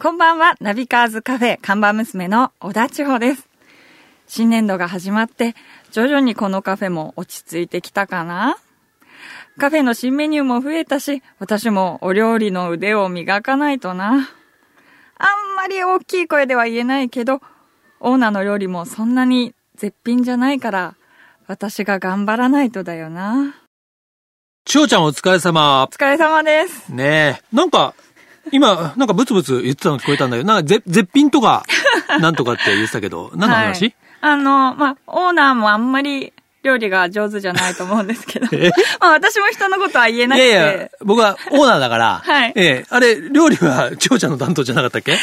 こんばんは、ナビカーズカフェ看板娘の小田千穂です。新年度が始まって、徐々にこのカフェも落ち着いてきたかな？カフェの新メニューも増えたし、私もお料理の腕を磨かないとな。あんまり大きい声では言えないけど、オーナーの料理もそんなに絶品じゃないから、私が頑張らないとだよな。千代ちゃんお疲れ様お。疲れ様です。ねえ。なんか、今、なんかブツブツ言ってたの聞こえたんだけど、なんかぜ絶品とか、なんとかって言ってたけど、何の話、はい。あの、まあ、オーナーもあんまり料理が上手じゃないと思うんですけど え、まあ私も人のことは言えいなくて、やいや、僕はオーナーだから、はいええ、あれ、料理は千代ちゃんの担当じゃなかったっけ？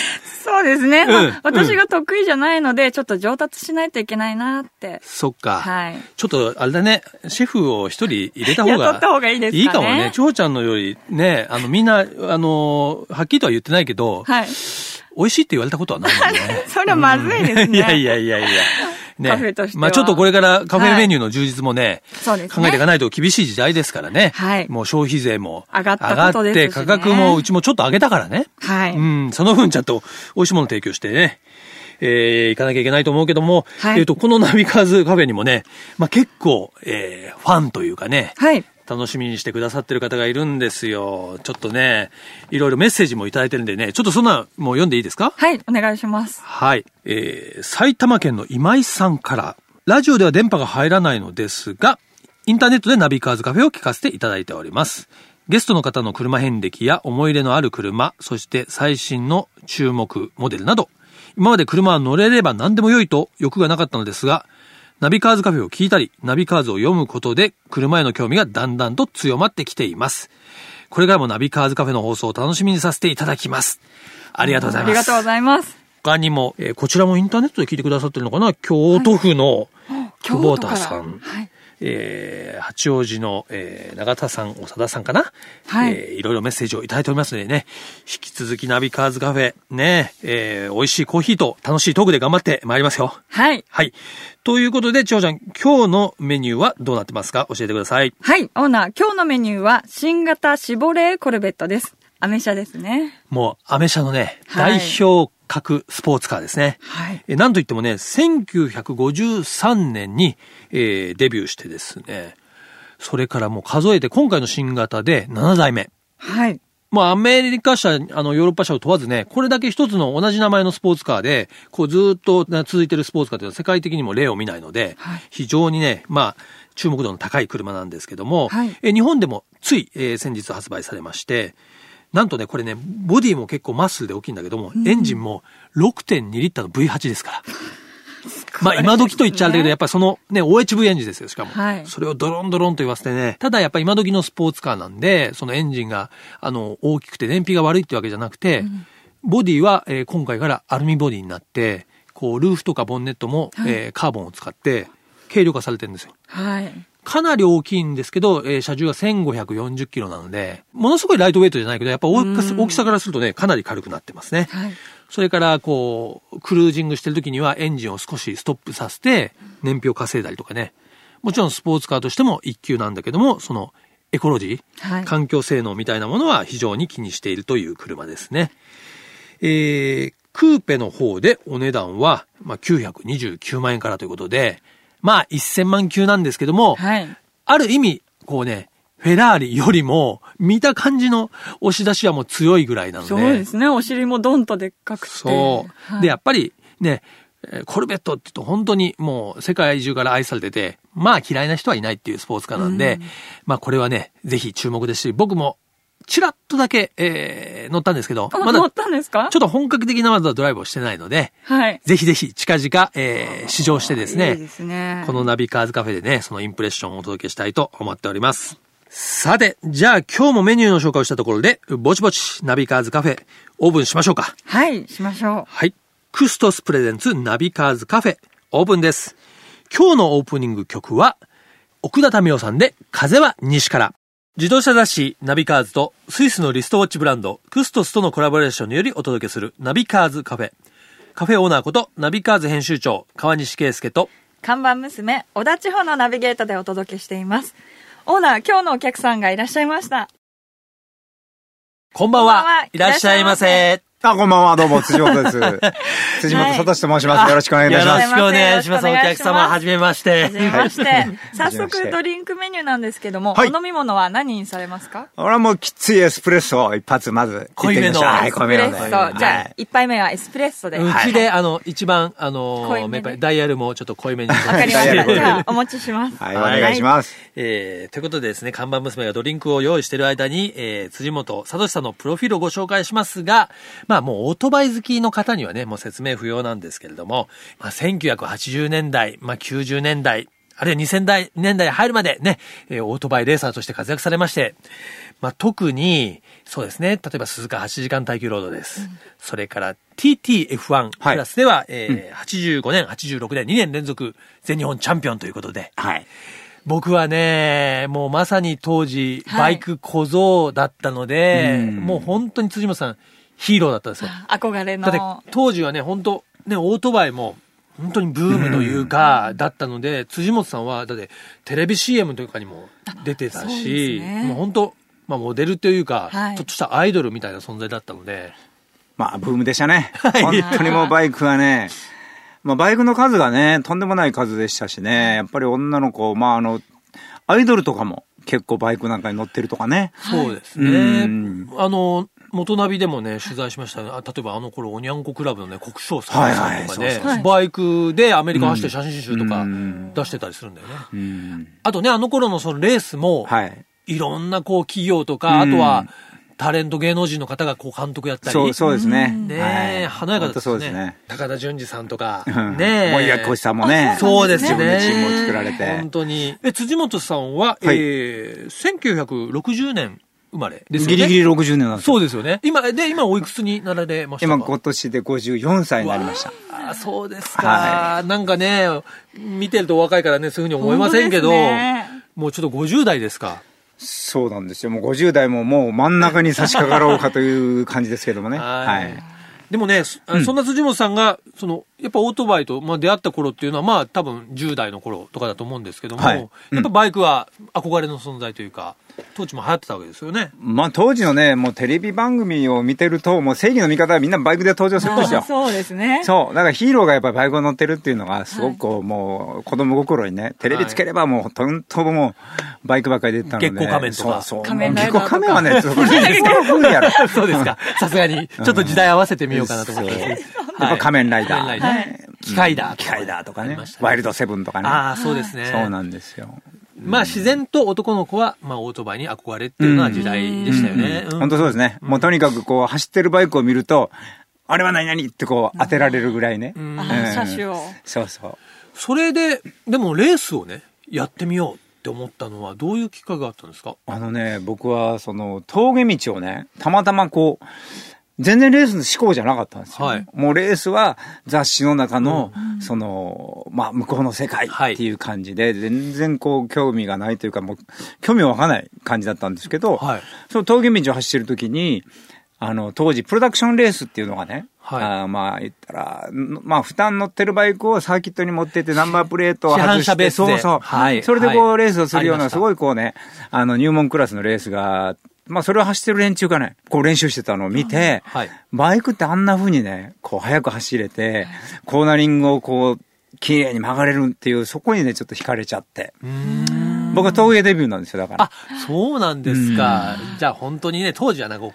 そうですね、うんまあ私が得意じゃないので、ちょっと上達しないといけないなって。そっか。はい。ちょっと、あれだね、シェフを一人入れた方が。雇った方がいいですかねいいかもね。千代ちゃんのより、ね、あの、みんな、あの、はっきりとは言ってないけど、はい。美味しいって言われたことはないもんね。それはまずいですね。いやいやいやいや。ね。カフェとしてはまあちょっとこれからカフェメニューの充実もね、そうですね考えていかないと厳しい時代ですからね。はいもう消費税も上がっって価格もうちもちょっと上げたからね。はい。うん、その分ちゃんと美味しいもの提供してね、えー、行かなきゃいけないと思うけども、はいえっ、と、このナビカーズカフェにもね、まあ結構、えー、ファンというかね、はい。楽しみにしてくださってる方がいるんですよ。ちょっとね、いろいろメッセージもいただいてるんでね、ちょっとそんな、もう読んでいいですか？はい、お願いします。はい。えー、埼玉県の今井さんから、ラジオでは電波が入らないのですが、インターネットでナビカーズカフェを聞かせていただいております。ゲストの方の車遍歴や思い入れのある車、そして最新の注目モデルなど、今まで車は乗れれば何でも良いと欲がなかったのですが、ナビカーズカフェを聞いたり、ナビカーズを読むことで、車への興味がだんだんと強まってきています。これからもナビカーズカフェの放送を楽しみにさせていただきます。ありがとうございます。ありがとうございます。他にも、えーこちらもインターネットで聞いてくださってるのかな？京都府の久保田さん、京都からはい。えー八王子の、えー永田さん、長田さんかな、はいえーいろいろメッセージをいただいておりますのでね、引き続きナビカーズカフェ、ね、えー美味しいコーヒーと楽しいトークで頑張ってまいりますよ。はい。はい。ということで、千代ちゃん、今日のメニューはどうなってますか？教えてください。はい、オーナー、今日のメニューは、新型シボレーコルベットです。アメ車ですね。もう、アメ車のね、はい代表格スポーツカーですね。はい。えーなんといってもね、1953年に、えーデビューしてですね、それからもう数えて今回の新型で7代目。はい。まあアメリカ車、あのヨーロッパ車を問わずね、これだけ一つの同じ名前のスポーツカーで、こうずーっとな続いてるスポーツカーというのは世界的にも例を見ないので、はい非常にね、まあ注目度の高い車なんですけども、はいえー日本でもつい、えー先日発売されまして、なんとね、これね、ボディも結構マッスルで大きいんだけども、エンジンも6.2リッターの V8 ですから。まあ今時と言っちゃあれだけど、やっぱりそのね、OHV エンジンですよ、しかも。はいそれをドロンドロンと言わせてね。ただやっぱ今時のスポーツカーなんで、そのエンジンが、あの、大きくて燃費が悪いってわけじゃなくて、ボディは、えー今回からアルミボディになって、こう、ルーフとかボンネットも、えーカーボンを使って、軽量化されてるんですよ。はい。かなり大きいんですけど、えー車重が1540キロなので、ものすごいライトウェイトじゃないけど、やっぱ大きさからするとね、かなり軽くなってますね。はい。それから、こう、クルージングしてる時にはエンジンを少しストップさせて、燃費を稼いだりとかね。もちろんスポーツカーとしても一級なんだけども、その、エコロジー、はい環境性能みたいなものは非常に気にしているという車ですね。えー、クーペの方でお値段は、まあ、929万円からということで、まあ、1000万級なんですけども、はい。ある意味、こうね、フェラーリよりも、見た感じの押し出しはもう強いぐらいなので。そうですね。お尻もドンとでっかくて。そう。はいで、やっぱりね、えーコルベットって言うと本当にもう世界中から愛されてて、まあ嫌いな人はいないっていうスポーツカーなんで、まあこれはね、ぜひ注目ですし、僕もチラッとだけ、えー乗ったんですけど、あまだ乗ったんですか？ちょっと本格的なまだドライブをしてないので、はい。ぜひぜひ近々、えー試乗してですね、いいですね。このナビカーズカフェでね、そのインプレッションをお届けしたいと思っております。さて、じゃあ今日もメニューの紹介をしたところで、ぼちぼちナビカーズカフェオープンしましょうか。はい、しましょはい。クストスプレゼンツナビカーズカフェオープンです。今日のオープニング曲は、奥田民生さんで風は西から。自動車雑誌ナビカーズとスイスのリストウォッチブランドクストスとのコラボレーションによりお届けするナビカーズカフェ。カフェオーナーことナビカーズ編集長川西圭介とう。看板娘、小田地方のナビゲータでお届けしています。オーナー、今日のお客さんがいらっしゃいました。こんばんはいらっしゃいませ。あ、こんばんは、どうも、辻本です。辻本聡と申します。よろしくお願いいたします。よろしくお願いします。お客様、はじめまして。はじめまして。早速ドリンクメニューなんですけども、はいお飲み物は何にされますか？俺はもうきついエスプレッソを一発まず濃いめのはい、濃いめのね。エスプレッソ。じゃあ、一杯目はエスプレッソで。うわちで、あの、一番、あの濃いめでやっぱりダイヤルもちょっと濃いめに。わかりました。お持ちします。はい、お願いします。えー、ということでですね、看板娘がドリンクを用意している間に、えー、辻本聡さんのプロフィールをご紹介しますが、まあもうオートバイ好きの方にはね、もう説明不要なんですけれども、まあ1980年代、まあ90年代、あるいは2000代年代入るまでね、えーオートバイレーサーとして活躍されまして、まあ特に、そうですね、例えば鈴鹿8時間耐久ロードです。それから TTF1 クラスでは、えー85年、86年、2年連続全日本チャンピオンということで、はい。僕はね、もうまさに当時、はい。バイク小僧だったので、うん。もう本当に辻本さん、ヒーローだったんですよ。憧れだっての。当時はね、本当ね、オートバイも、本当にブームというか、だったので、辻本さんは、だって、テレビ CM とかにも出てたそうねもう本当まあ、モデルというか、はいちょっとしたアイドルみたいな存在だったので、まあ、ブームでしたね。い本当にもうバイクはね、まあ、バイクの数がね、とんでもない数でしたしね、やっぱり女の子、まあ、あの、アイドルとかも結構バイクなんかに乗ってるとかね。そうですうねん。あの、元ナビでもね、取材しましたね。あ例えばあの頃、おにゃんこクラブのね、国章さんとかはいはいそうねバイクでアメリカ走って写真集とかうん出してたりするんだよね。うん。あとね、あの頃のそのレースも、はい。いろんなこう企業とか、うんあとはタレント芸能人の方がこう監督やったり。そう、そうですね。ねはいえ、華やかだった本当そうですね。高田純次さんとか、うんねえ。森脇浩さんもね。そうですね。自分でチームを作られて本当に。え、辻本さんは、はいえー、1960年生まれですよね。ギリギリ60年なんですよそうですよね。今、で、今おいくつになられましたか？今今年で54歳になりました。ああ、そうですか、はなんかね、見てるとお若いからね、そういうふうに思いませんけど、ねもうちょっと50代ですか。そうなんですよ。もう50代ももう真ん中に差し掛かろうかという感じですけどもね。はい。でもね、そそんな辻本さんが、その、やっぱオートバイと、まあ、出会った頃っていうのは、まあ、多分10代の頃とかだと思うんですけども、はいうんやっぱバイクは憧れの存在というか、当時も流行ってたわけですよね。まあ当時のね、もうテレビ番組を見てると、もう正義の味方はみんなバイクで登場するんですよ。あ そうですね。そう。だからヒーローがやっぱりバイクを乗ってるっていうのが、すごくこう、もう子供心にね、テレビつければもう、とんともう、バイクばっかり出てたので。月光仮面とかそうそう。仮面ライダーとか月光仮面はね、ちょっと無理やろ。そうですか。さすがに、ちょっと時代合わせてみようかなと思って。やっぱ仮面ライダー。仮面ライダーね機械だ機械だとか。ねワイルドセブンとかね。ああ、そうですね。そうなんですよ。まあ、自然と男の子は、まあ、オートバイに憧れっていうのは時代でしたよね。うん本当そうですね。もうとにかくこう、走ってるバイクを見ると、あれは何々ってこう、当てられるぐらいね。車種を。そうそう。それで、でもレースをね、やってみようって思ったのは、どういうきっかけがあったんですか？あのね、僕はその峠道をね、たまたまこう、全然レースの思考じゃなかったんですよ。はい。もうレースは雑誌の中の、その、まあ、向こうの世界っていう感じで、全然こう、興味がないというか、もう、興味わかんない感じだったんですけど、はい。その峠道を走ってる時に、あの、当時、プロダクションレースっていうのがね、はい。あーまあ、言ったら、んまあ、負担乗ってるバイクをサーキットに持ってって、ナンバープレートを外して、そうそう。はい。それでこう、はいレースをするような、すごいこうね、あの、入門クラスのレースが、まあ、それを走ってる連中がね、こう練習してたのを見て、はい。バイクってあんな風にね、こう、速く走れて、コーナリングをこう、綺麗に曲がれるっていう、そこにね、ちょっと惹かれちゃって。うーん僕は峠デビューなんですよ、だから。あ、そうなんですか。じゃあ本当にね、当時はなんか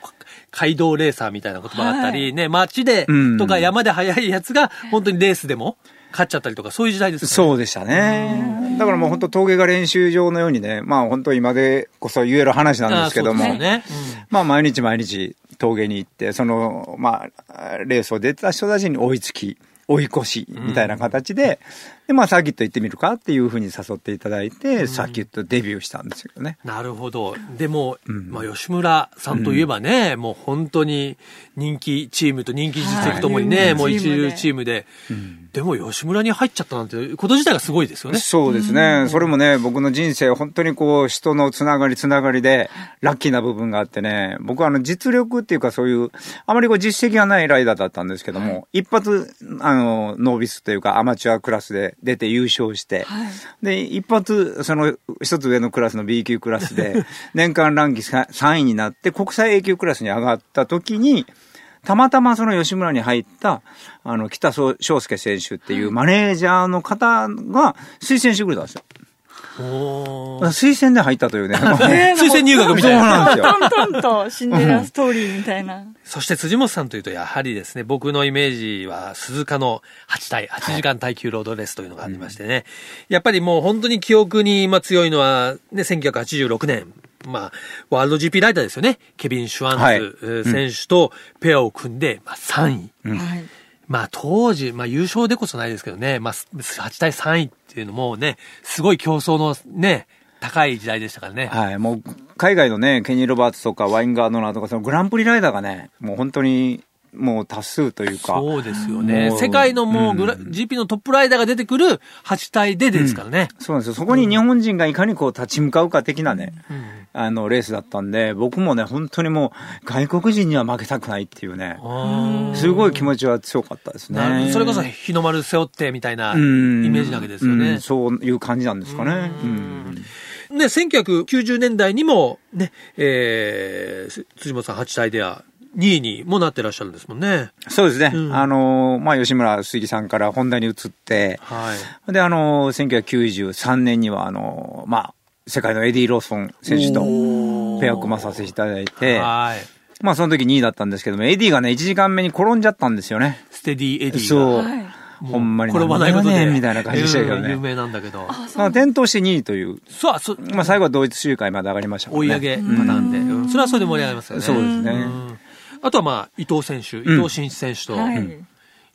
街道レーサーみたいな言葉があったり、ね、街でうんとか山で速いやつが、本当にレースでも勝っちゃったりとか、そういう時代ですか、ね、そうでしたね。だからもう本当峠が練習場のようにね、まあ本当今でこそ言える話なんですけども、あそうですよね。まあ毎日毎日峠に行って、その、まあ、レースを出てた人たちに追いつき、追い越し、みたいな形で、で、まあサーキット行ってみるかっていうふうに誘っていただいて、サーキットデビューしたんですけどね。なるほど。でも、ん。まあ、吉村さんといえばね、もう本当に人気チームと人気実績ともにね、はい。もう一流チチームで、でも吉村に入っちゃったなんて、こと自体がすごいですよね。そうですね。それもね、僕の人生、本当にこう、人のつながりつながりで、ラッキーな部分があってね、僕はあの、実力っていうかそういう、あまりこう、実績がないライダーだったんですけども、一発、あの、ノービスというか、アマチュアクラスで出て優勝して、はい。で、一発、その、一つ上のクラスの B 級クラスで、年間ランキング3位になって、国際 A 級クラスに上がった時に、たまたまその吉村に入った、あの、北翔介選手っていうマネージャーの方が推薦してくれたんですよ。おー推薦で入ったというね。ね 推薦入学みたいな。そうなんですよ。トントンとシンデレラストーリーみたいな。そして辻本さんというと、やはりですね、僕のイメージは鈴鹿の8体、8時間耐久ロードレースというのがありましてね。やっぱりもう本当に記憶にまあ強いのは、ね、1986年。まあ、ワールド GP ライダーですよね。ケビン・シュワンズ、選手とペアを組んで、まあ、3位。はい。まあ当時、まあ優勝でこそないですけどね、まあ8対3位っていうのもね、すごい競争のね、高い時代でしたからね。はい。もう、海外のね、ケニー・ロバーツとかワインガードナーとか、そのグランプリライダーがね、もう本当に、もう多数というか。そうですよね。世界のもうグラ、うん GP のトップライダーが出てくる8体でですからね。そうなんですよ。そこに日本人がいかにこう立ち向かうか的なね、うんあの、レースだったんで、僕もね、本当にもう、外国人には負けたくないっていうね、あすごい気持ちは強かったですね。それこそ日の丸背負ってみたいなイうんメージなわけですよねうん。そういう感じなんですかね。ううんん。ね、1990年代にもね、えー、辻本さん8耐では2位にもなってらっしゃるんですもんね。そうですね。うんあの、まあ、ヨシムラスズキさんからホンダに移って、はい。で、あの、1993年には、あの、まあ、世界のエディ・ローソン選手とペアを組まさせていただいて、はい。まあ、その時2位だったんですけども、エディがね、1時間目に転んじゃったんですよね。ステディエディが。そう。ほんまに転ばないことで。みたいな感じでしたけどねうん有名なんだけど。まあ、転倒して2位という、そう、そまあ、最後は同一周回まで上がりました。追い上げパターンで。うんそれはそれで盛り上がりますよね。そうですね。うんあとはまあ、伊藤選手、伊藤真一選手と、はい。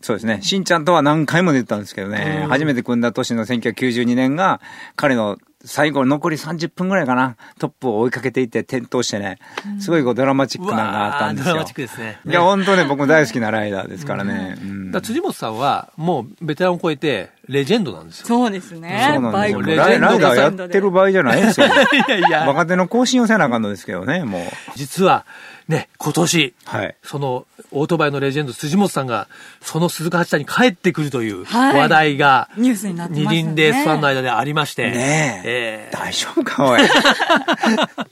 そうですね。しんちゃんとは何回も出てたんですけどね、うん初めて組んだ年の1992年が、彼の最後残り30分ぐらいかな、トップを追いかけていって転倒してね、すごいこうドラマチックなのがあったんですよ。ドラマチックですね。いや、本当ね、僕も大好きなライダーですからね。うんだ辻本さんは、もうベテランを超えて、レジェンドなんですよ。そうですね。そうなんですよ。レジェンドライライダーやってる場合じゃないですよ。いやいや、若手の更新をせなあかんのですけどね、もう。実は、ね、今年、はい。その、オートバイのレジェンド辻本さんが、その鈴鹿八田に帰ってくるというはい話題が、ニュースになってますね。輪レースファンの間でありまして。ねえ大丈夫か、おい。え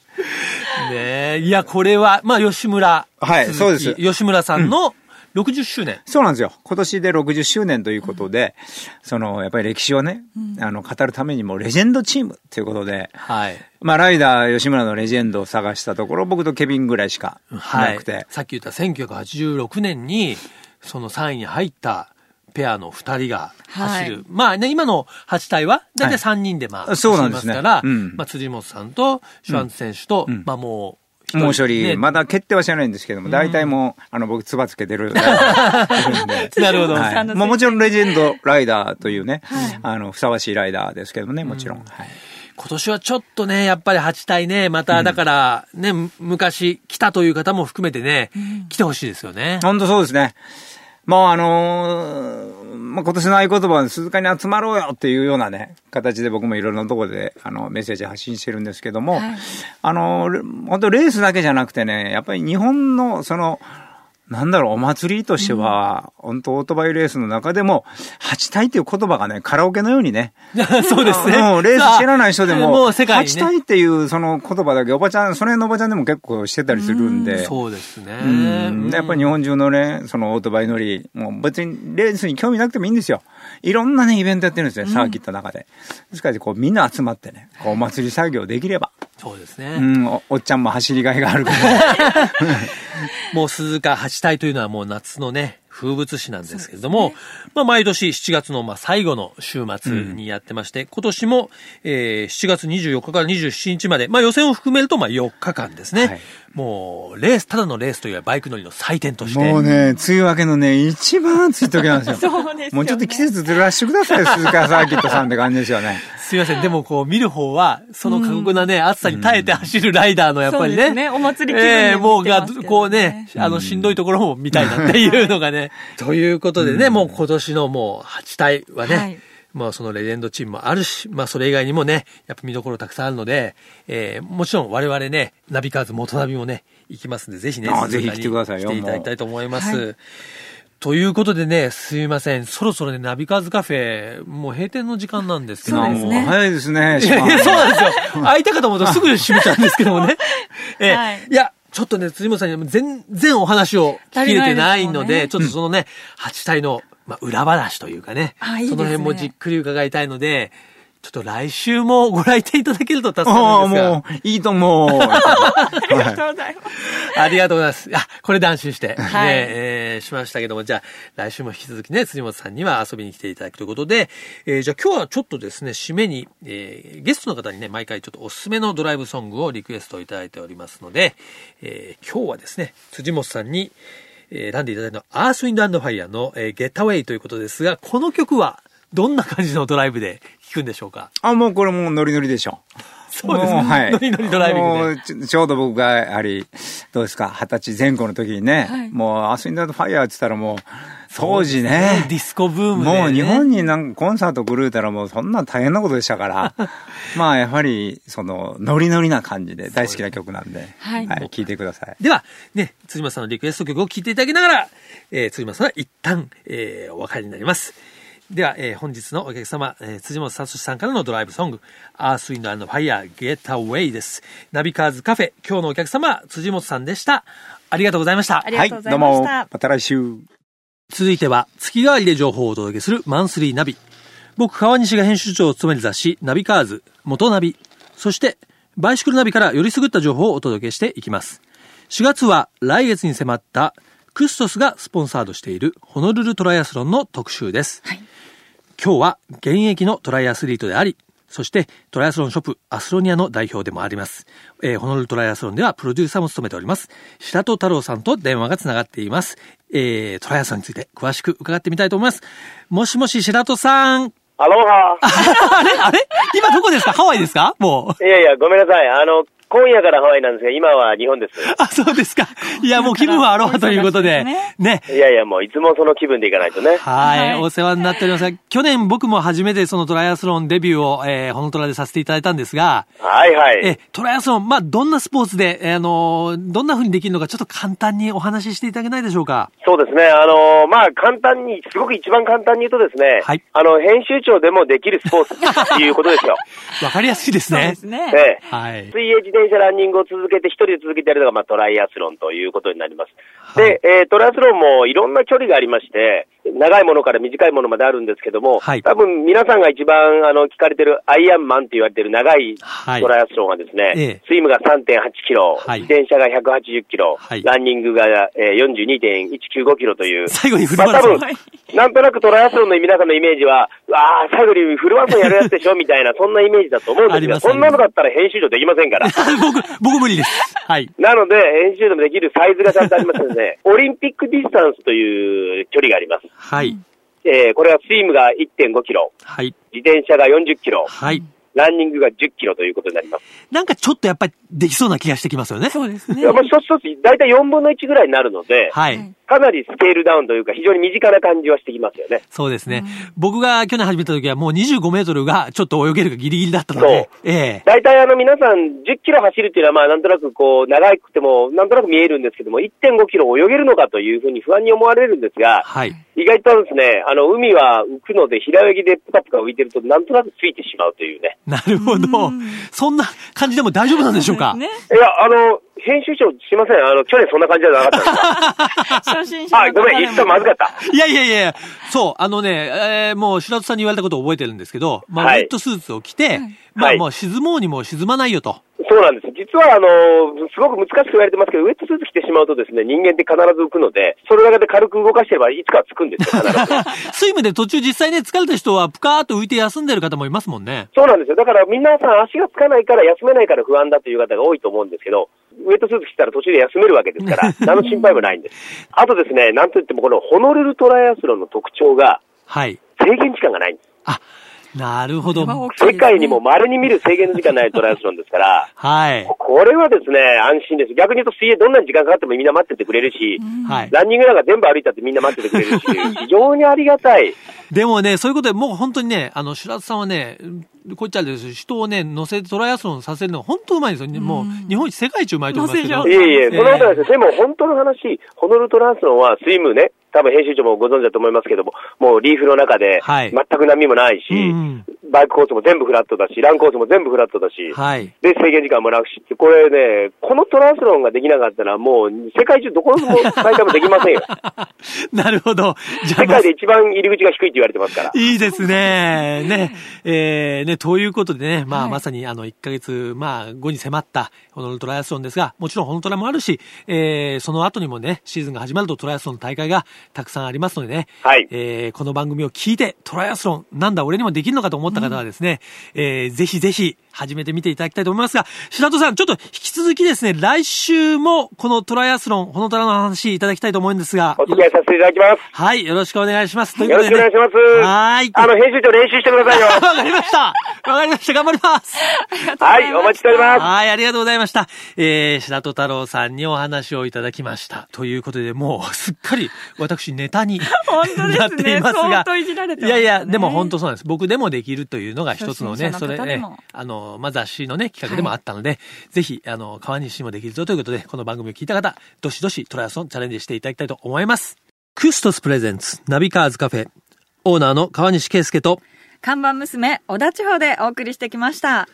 ねえいや、これは、まあ、吉村。はいそうです吉村さんの60周年。そうなんですよ。今年で60周年ということで、その、やっぱり歴史をね、あの、語るためにもレジェンドチームということで、はい。まあ、ライダー吉村のレジェンドを探したところ、僕とケビンぐらいしかはいなくて。。さっき言った1986年に、その3位に入ったペアの2人が走る。はいまあね、今の8体は、だいたい3人でまあ、はいそうなんですね走りますから、うんまあ、辻本さんと、シュワンツ選手と、うんまあもう、もう一人、ね。まだ決定は知らないんですけども、大体もう、あの、僕、つばつけてる。なるほど。まあもちろんレジェンドライダーというね、はい。あの、ふさわしいライダーですけどもね、もちろん。はい。今年はちょっとね、やっぱり8体ね、まただから、ね、む昔来たという方も含めてね、来てほしいですよね。本当そうですね。もうあのーまあ、今年の合言葉は鈴鹿に集まろうよっていうようなね、形で僕もいろんなところで、あの、メッセージ発信してるんですけども、はい。あの本当レースだけじゃなくてね、やっぱり日本のその、なんだろう、お祭りとしては、本当オートバイレースの中でも、八体っていう言葉がね、カラオケのようにね、そうですね。もうレース知らない人でも、もう世界ね。体っていうその言葉だけ、おばちゃん、その辺のおばちゃんでも結構してたりするんで、そうですね。うんやっぱり日本中のね、そのオートバイ乗り、もう別にレースに興味なくてもいいんですよ。いろんなね、イベントやってるんですね、サーキットの中で。ですから、こう、みんな集まってね、こう、お祭り作業できれば、そうですね。うん、おおっちゃんも走りがいがあるから。もう鈴鹿八体というのはもう夏のね、風物詩なんですけれども、まあ毎年7月のまあ最後の週末にやってまして、今年も、えー7月24日から27日まで、まあ予選を含めるとまあ4日間ですね。はいもうレース、ただのレースというバイク乗りの祭典として。もうね、梅雨明けのね、一番暑い時なんですよ。そうですよねもうちょっと季節ずらしてください、鈴鹿サーキットさんって感じですよね。すいません。でもこう見る方は、その過酷なね、暑さに耐えて走るライダーのやっぱりね。そうですねお祭り気分でええもうがこうね、あの、しんどいところも見たいなっていうのがね。ということでね、もう今年のもう8体はね、はいまあそのレジェンドチームもあるし、まあそれ以外にもね、やっぱ見どころたくさんあるので、えーもちろん我々ね、ナビカーズ元ナビもね、行きますんで、ぜひね、ぜひ来てくださいよ来ていただきたいと思います。ということでね、すいません。そろそろね、ナビカーズカフェ、もう閉店の時間なんですけども。そうですねも早いですね、いやいやそうなんですよ。会いたかと思うとすぐ閉めちゃうんですけどもね。ええはいいや、ちょっとね、辻本さんには全然お話を聞きれてないので、ねちょっとそのね、8体の、まあ、裏話というかね。あいいね。その辺もじっくり伺いたいので、ちょっと来週もご来店いただけると助かるんですが。もう、いいと思う。ありがとうございます。ありがとうございます。あ、これで安心して、はいね、えーしましたけども、じゃあ、来週も引き続きね、辻本さんには遊びに来ていただくということで、えーじゃあ今日はちょっとですね、締めに、えーゲストの方にね、毎回ちょっとおすすめのドライブソングをリクエストいただいておりますので、えー今日はですね、辻本さんに、えー選んでいただいたのは、アースウィンドファイヤーの、えー、ゲッタウェイということですが、この曲は、どんな感じのドライブで聴くんでしょうか？あ、もうこれもうノリノリでしょ。そうですね。もはい。ノリノリドライビングで。ちょちょうど僕が、やはり、どうですか、二十歳前後の時にね、はいもう、アスインダードファイヤーって言ったらもう、当時ね、ディスコブームで、ね。もう日本になんかコンサート来るたらもうそんな大変なことでしたから、まあやはり、その、ノリノリな感じで大好きな曲なんで、はい聴いてください。では、ね、辻本さんのリクエスト曲を聴いていただきながら、えー、辻本さんは一旦、えー、お別れになります。では、えー、本日のお客様、えー、辻本聡さんからのドライブソング、アースウィンドファイヤー、ゲッタウェイです。ナビカーズカフェ、今日のお客様、辻本さんでした。ありがとうございましたあ。りがとうございました。はい、どうも、また来週。続いては月替わりで情報をお届けするマンスリーナビ。僕、川西が編集長を務める雑誌、ナビカーズ、元ナビ、そして、バイシクルナビからよりすぐった情報をお届けしていきます。4月は来月に迫ったクストスがスポンサードしているホノルルトライアスロンの特集です。はい今日は現役のトライアスリートであり、そしてトライアスロンショップアスロニアの代表でもあります。えーホノルルトライアスロンではプロデューサーも務めております。白戸太郎さんと電話がつながっています。えートライアスロンについて詳しく伺ってみたいと思います。もしもし白戸さん。アロハ。あれ？あれ？今どこですか？ハワイですか？もう。いやいや、ごめんなさい。あの、今夜からハワイなんですが、今は日本です。あ、そうですか。いや、もう気分はアロハということで。ね。いやいや、もういつもその気分でいかないとね。はい、はいお世話になっておりますが、去年僕も初めてそのトライアスロンデビューを、えー、ホノトラでさせていただいたんですが、はいはい。え、トライアスロン、まあ、どんなスポーツで、えーあのー、どんな風にできるのか、ちょっと簡単にお話ししていただけないでしょうか？そうですね。あの、まあ、簡単に、すごく一番簡単に言うとですね、はいあの、編集長でもできるスポーツっていうことですよ。わかりやすいですねそうで。すね。ええはい。水泳、自転車、ランニングを続けて、一人で続けてやるのが、まあ、トライアスロンということになります。はいで、えートライアスロンもいろんな距離がありまして、長いものから短いものまであるんですけども、はい多分皆さんが一番あの聞かれてるアイアンマンって言われてる長いはいトライアスロンはですね、ええスイムが3.8キロ、はい自転車が180キロ、はいランニングが、えー、42.195キロという、最後にフルまあ多分マラソン。はいなんとなくトライアスロンの皆さんのイメージは、ああ、最後にフルマラソンやるやつでしょ？みたいな、そんなイメージだと思うんですが、ありますそんなのだったら編集長できませんから。僕、僕無理です。はい。なので、編集でもできるサイズがちゃんとありますので、オリンピックディスタンスという距離があります。はい。えーこれはスイムが1.5キロ、はい。自転車が40キロ、はい。ランニングが10キロということになります。なんかちょっとやっぱりできそうな気がしてきますよね。そうですね。まあ、一つ一つ、大体4分の1ぐらいになるので、はい。はいかなりスケールダウンというか、非常に身近な感じはしてきますよね。そうですね。僕が去年始めた時はもう25メートルがちょっと泳げるかギリギリだったので、ええ大体あの皆さん10キロ走るっていうのはまあなんとなくこう長くてもなんとなく見えるんですけども1.5キロ泳げるのかというふうに不安に思われるんですが、はい。意外とですね、あの海は浮くので平泳ぎでプカプカ浮いてるとなんとなくついてしまうというね。なるほどうん。そんな感じでも大丈夫なんでしょうか？そうですいや、あの、編集長すいません、あの、去年そんな感じじゃなかったんですかね。初心者あ、ごめん、言ったまずかった。いやいやいやそう、あのね、えーもう白戸さんに言われたことを覚えてるんですけど、まあ、はいウェットスーツを着て、まあはいもう沈もうにも沈まないよと。そうなんです。実は、あの、すごく難しく言われてますけど、ウェットスーツ着てしまうとですね、人間って必ず浮くので、それだけで軽く動かしてれば、いつかはつくんですよ。スイムで途中実際ね、疲れた人はぷかーっと浮いて休んでる方もいますもんね。そうなんですよ。だから皆さん足がつかないから休めないから不安だという方が多いと思うんですけど、ウェットスーツ着たら途中で休めるわけですから、何の心配もないんです。あとですね、なんといってもこのホノルルトライアスロンの特徴が、はい。制限時間がないんです。あ、なるほど世界にも稀に見る制限の時間ないトライアスロンですから、はい。これはですね、安心です。逆に言うと水泳どんなに時間かかってもみんな待っててくれるし、はい。ランニングなんか全部歩いたってみんな待っててくれるし、非常にありがたい。でもね、そういうことで、もう本当にね、あの、白津さんはね、こっちあれですよ人をね、乗せてトライアスロンさせるのが本当うまいんですよ。もう、日本一世界一うまいと思いますけど。いえいえ、そんなことないですよ。でも本当の話、ホノルルトランスロンはスイムね、多分編集長もご存知だと思いますけども、もうリーフの中ではい全く波もないし、うんバイクコースも全部フラットだし、ランコースも全部フラットだし、はい。で、制限時間もなくしって、これね、このトライアスロンができなかったら、もう世界中どこも大会もできませんよ。なるほど。じゃあ、まあ世界で一番入り口が低いって言われてますから。いいですね。ね。えー、ね、ということでね、まあ、はいまさに、あの、1ヶ月、まあ、後に迫った、このトライアスロンですが、もちろん、ホノトラもあるし、えー、その後にもね、シーズンが始まるとトライアスロンの大会がたくさんありますのでね、はいえー、この番組を聞いて、トライアスロン、なんだ、俺にもできるのかと思った方はですね、えー、ぜひぜひ、始めてみていただきたいと思いますが、白戸さん、ちょっと引き続きですね、来週も、このトライアスロン、ホノトラの話いただきたいと思うんですが、お付き合いさせていただきます。はい、よろしくお願いします。というよろことでねしくお願いします。はい。あの、編集長練習してくださいよ。わかりました。わかりました。頑張ります。はい、お待ちしております。はい、ありがとうございました。えー、白戸太郎さんにお話をいただきました。ということで、もう、すっかり、私、ネタに本当ですねなっていますが。すねいやいや、でも本当そうなんです。僕でもできるというのが一つのね、のそれね、あの、まあ、雑誌のね、企画でもあったので、ぜひ、あの、川西にもできるぞということで、この番組を聞いた方、どしどしトライアスロンチャレンジしていただきたいと思います。クストスプレゼンツ、ナビカーズカフェ、オーナーの川西圭介と、看板娘、小田千穂でお送りしてきました。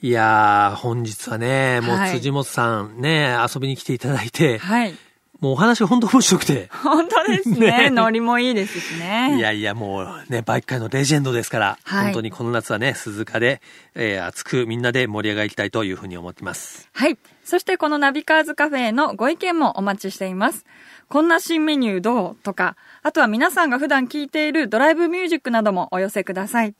いやー、本日はね、もうはい辻本さんね、遊びに来ていただいて、はい。もうお話が本当面白くて。本当ですね。ねノリもいいですしね。いやいや、もうね、バイク界のレジェンドですから、はい本当にこの夏はね、鈴鹿で、えー熱くみんなで盛り上がりたいというふうに思っています。はい。そしてこのナビカーズカフェへのご意見もお待ちしています。こんな新メニューどう？とか、あとは皆さんが普段聴いているドライブミュージックなどもお寄せください。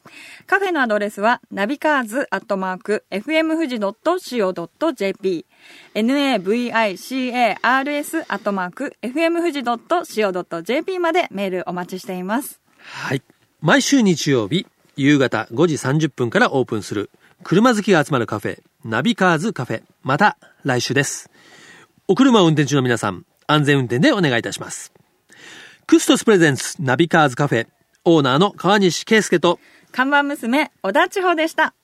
カフェのアドレスは、ナビカーズアットマーク、fm 富士 .co.jp、navicars アットマーク、fm 富士 .co.jp までメールお待ちしています。はい。毎週日曜日、夕方5時30分からオープンする、車好きが集まるカフェ、ナビカーズカフェ。また来週です。お車を運転中の皆さん、安全運転でお願いいたします。クストスプレゼンツナビカーズカフェ、オーナーの川西圭介と、看板娘、小田千穂でした。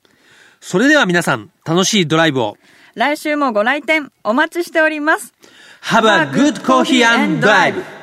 それでは皆さん、楽しいドライブを。来週もご来店お待ちしております。Have a good coffee and drive!